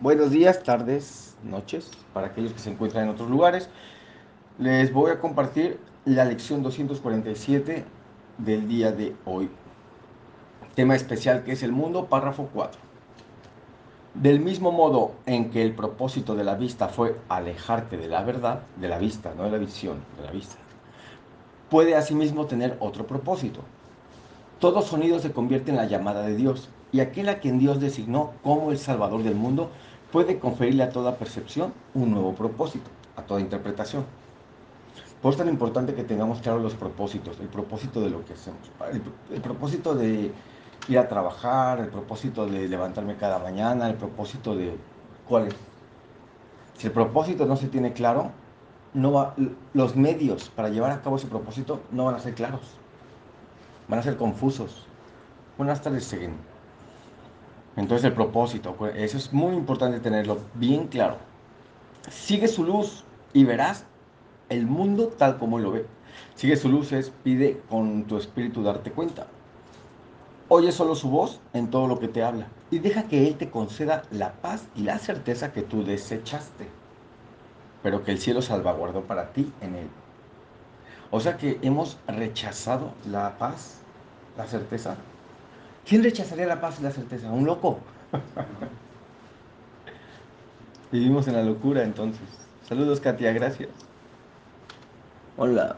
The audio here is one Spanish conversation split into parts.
Buenos días, tardes, noches, para aquellos que se encuentran en otros lugares. Les voy a compartir la lección 247 del día de hoy. Tema especial que es el mundo, párrafo 4. Del mismo modo en que el propósito de la vista fue alejarte de la verdad, de la vista, no de la visión, de la vista, puede asimismo tener otro propósito. Todo sonido se convierte en la llamada de Dios y aquel a quien Dios designó como el Salvador del mundo puede conferirle a toda percepción un nuevo propósito, a toda interpretación. Por eso es tan importante que tengamos claros los propósitos, el propósito de lo que hacemos, el, propósito de ir a trabajar, el propósito de levantarme cada mañana, el propósito de cuál es. Si el propósito no se tiene claro, no va, los medios para llevar a cabo ese propósito no van a ser claros, van a ser confusos. Buenas tardes, Seguin. Entonces el propósito, pues, eso es muy importante tenerlo bien claro. Sigue su luz y verás el mundo tal como lo ve. Sigue su luz es pide con tu espíritu darte cuenta. Oye solo su voz en todo lo que te habla y deja que Él te conceda la paz y la certeza que tú desechaste, pero que el cielo salvaguardó para ti en Él. O sea que hemos rechazado la paz, la certeza, ¿Quién rechazaría la paz y la certeza? ¿Un loco? Vivimos en la locura entonces. Saludos Katia, gracias. Hola.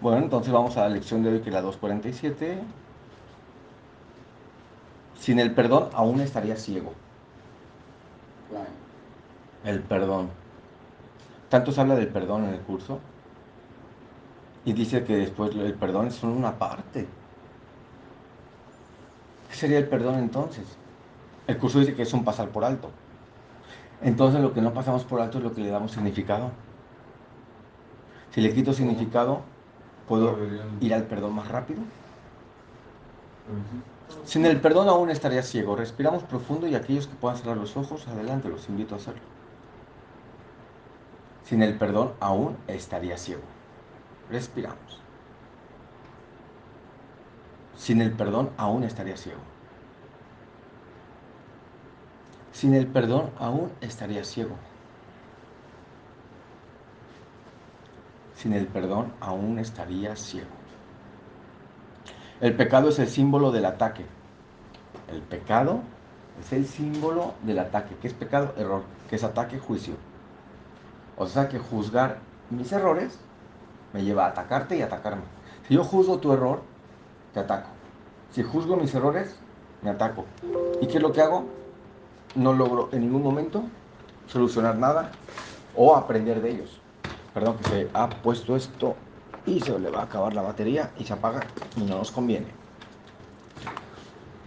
Bueno, entonces vamos a la lección de hoy que es la 247. Sin el perdón aún estaría ciego. El perdón. Tanto se habla del perdón en el curso. Y dice que después el perdón es solo una parte ¿Qué sería el perdón entonces? El curso dice que es un pasar por alto. Entonces lo que no pasamos por alto es lo que le damos significado. Si le quito significado, ¿puedo ir al perdón más rápido? Sin el perdón aún estaría ciego. Respiramos profundo y aquellos que puedan cerrar los ojos, adelante, los invito a hacerlo. Sin el perdón aún estaría ciego. Respiramos. Sin el perdón aún estaría ciego. Sin el perdón aún estaría ciego. Sin el perdón aún estaría ciego. El pecado es el símbolo del ataque. El pecado es el símbolo del ataque. ¿Qué es pecado? Error. ¿Qué es ataque? Juicio. O sea que juzgar mis errores me lleva a atacarte y atacarme. Si yo juzgo tu error, te ataco. Si juzgo mis errores, me ataco. ¿Y qué es lo que hago? No logro en ningún momento solucionar nada o aprender de ellos. Perdón que se ha puesto esto y se le va a acabar la batería y se apaga y no nos conviene.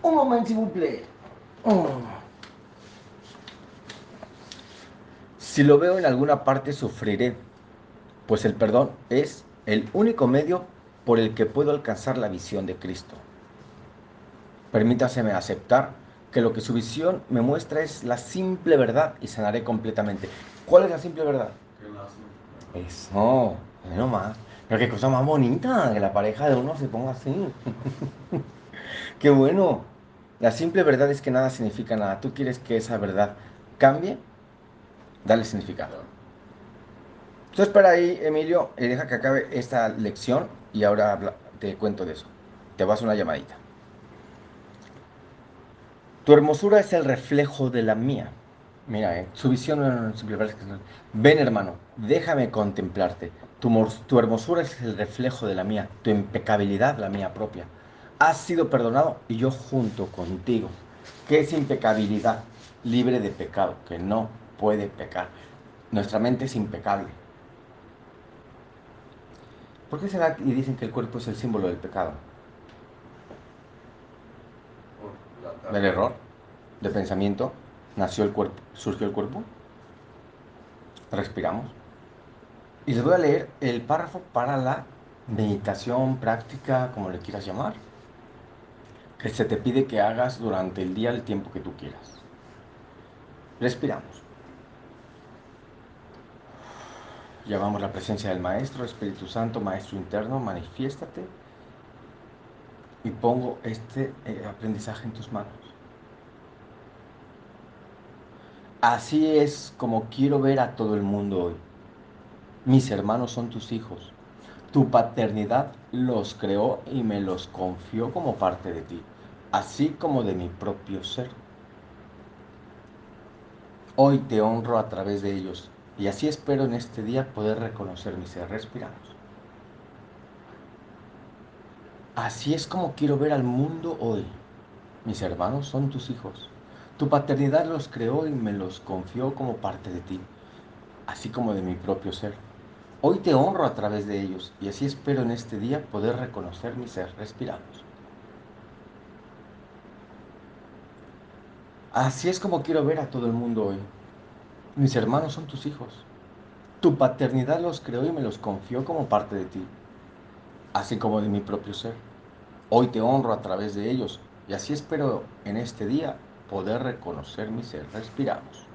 Un momento, simple. Oh. Si lo veo en alguna parte, sufriré, pues el perdón es el único medio por el que puedo alcanzar la visión de Cristo. Permítaseme aceptar que lo que su visión me muestra es la simple verdad y sanaré completamente. ¿Cuál es la simple verdad? Eso, no más. Pero qué cosa más bonita, que la pareja de uno se ponga así. qué bueno. La simple verdad es que nada significa nada. Tú quieres que esa verdad cambie, dale significado. Entonces, espera ahí, Emilio, deja que acabe esta lección y ahora te cuento de eso. Te vas a una llamadita. Tu hermosura es el reflejo de la mía. Mira, eh, su visión. Ven, hermano, déjame contemplarte. Tu, tu hermosura es el reflejo de la mía, tu impecabilidad la mía propia. Has sido perdonado y yo junto contigo. ¿Qué es impecabilidad? Libre de pecado, que no puede pecar. Nuestra mente es impecable. ¿Por qué será y dicen que el cuerpo es el símbolo del pecado? Del error, de pensamiento, nació el cuerpo, surgió el cuerpo. Respiramos. Y les voy a leer el párrafo para la meditación, práctica, como le quieras llamar, que se te pide que hagas durante el día el tiempo que tú quieras. Respiramos. Llamamos la presencia del Maestro, Espíritu Santo, Maestro interno, manifiéstate y pongo este eh, aprendizaje en tus manos. Así es como quiero ver a todo el mundo hoy. Mis hermanos son tus hijos. Tu paternidad los creó y me los confió como parte de ti, así como de mi propio ser. Hoy te honro a través de ellos y así espero en este día poder reconocer mi ser. Respiramos. Así es como quiero ver al mundo hoy. Mis hermanos son tus hijos. Tu paternidad los creó y me los confió como parte de ti, así como de mi propio ser. Hoy te honro a través de ellos y así espero en este día poder reconocer mi ser. Respiramos. Así es como quiero ver a todo el mundo hoy. Mis hermanos son tus hijos. Tu paternidad los creó y me los confió como parte de ti, así como de mi propio ser. Hoy te honro a través de ellos y así espero en este día poder reconocer mi ser. Respiramos.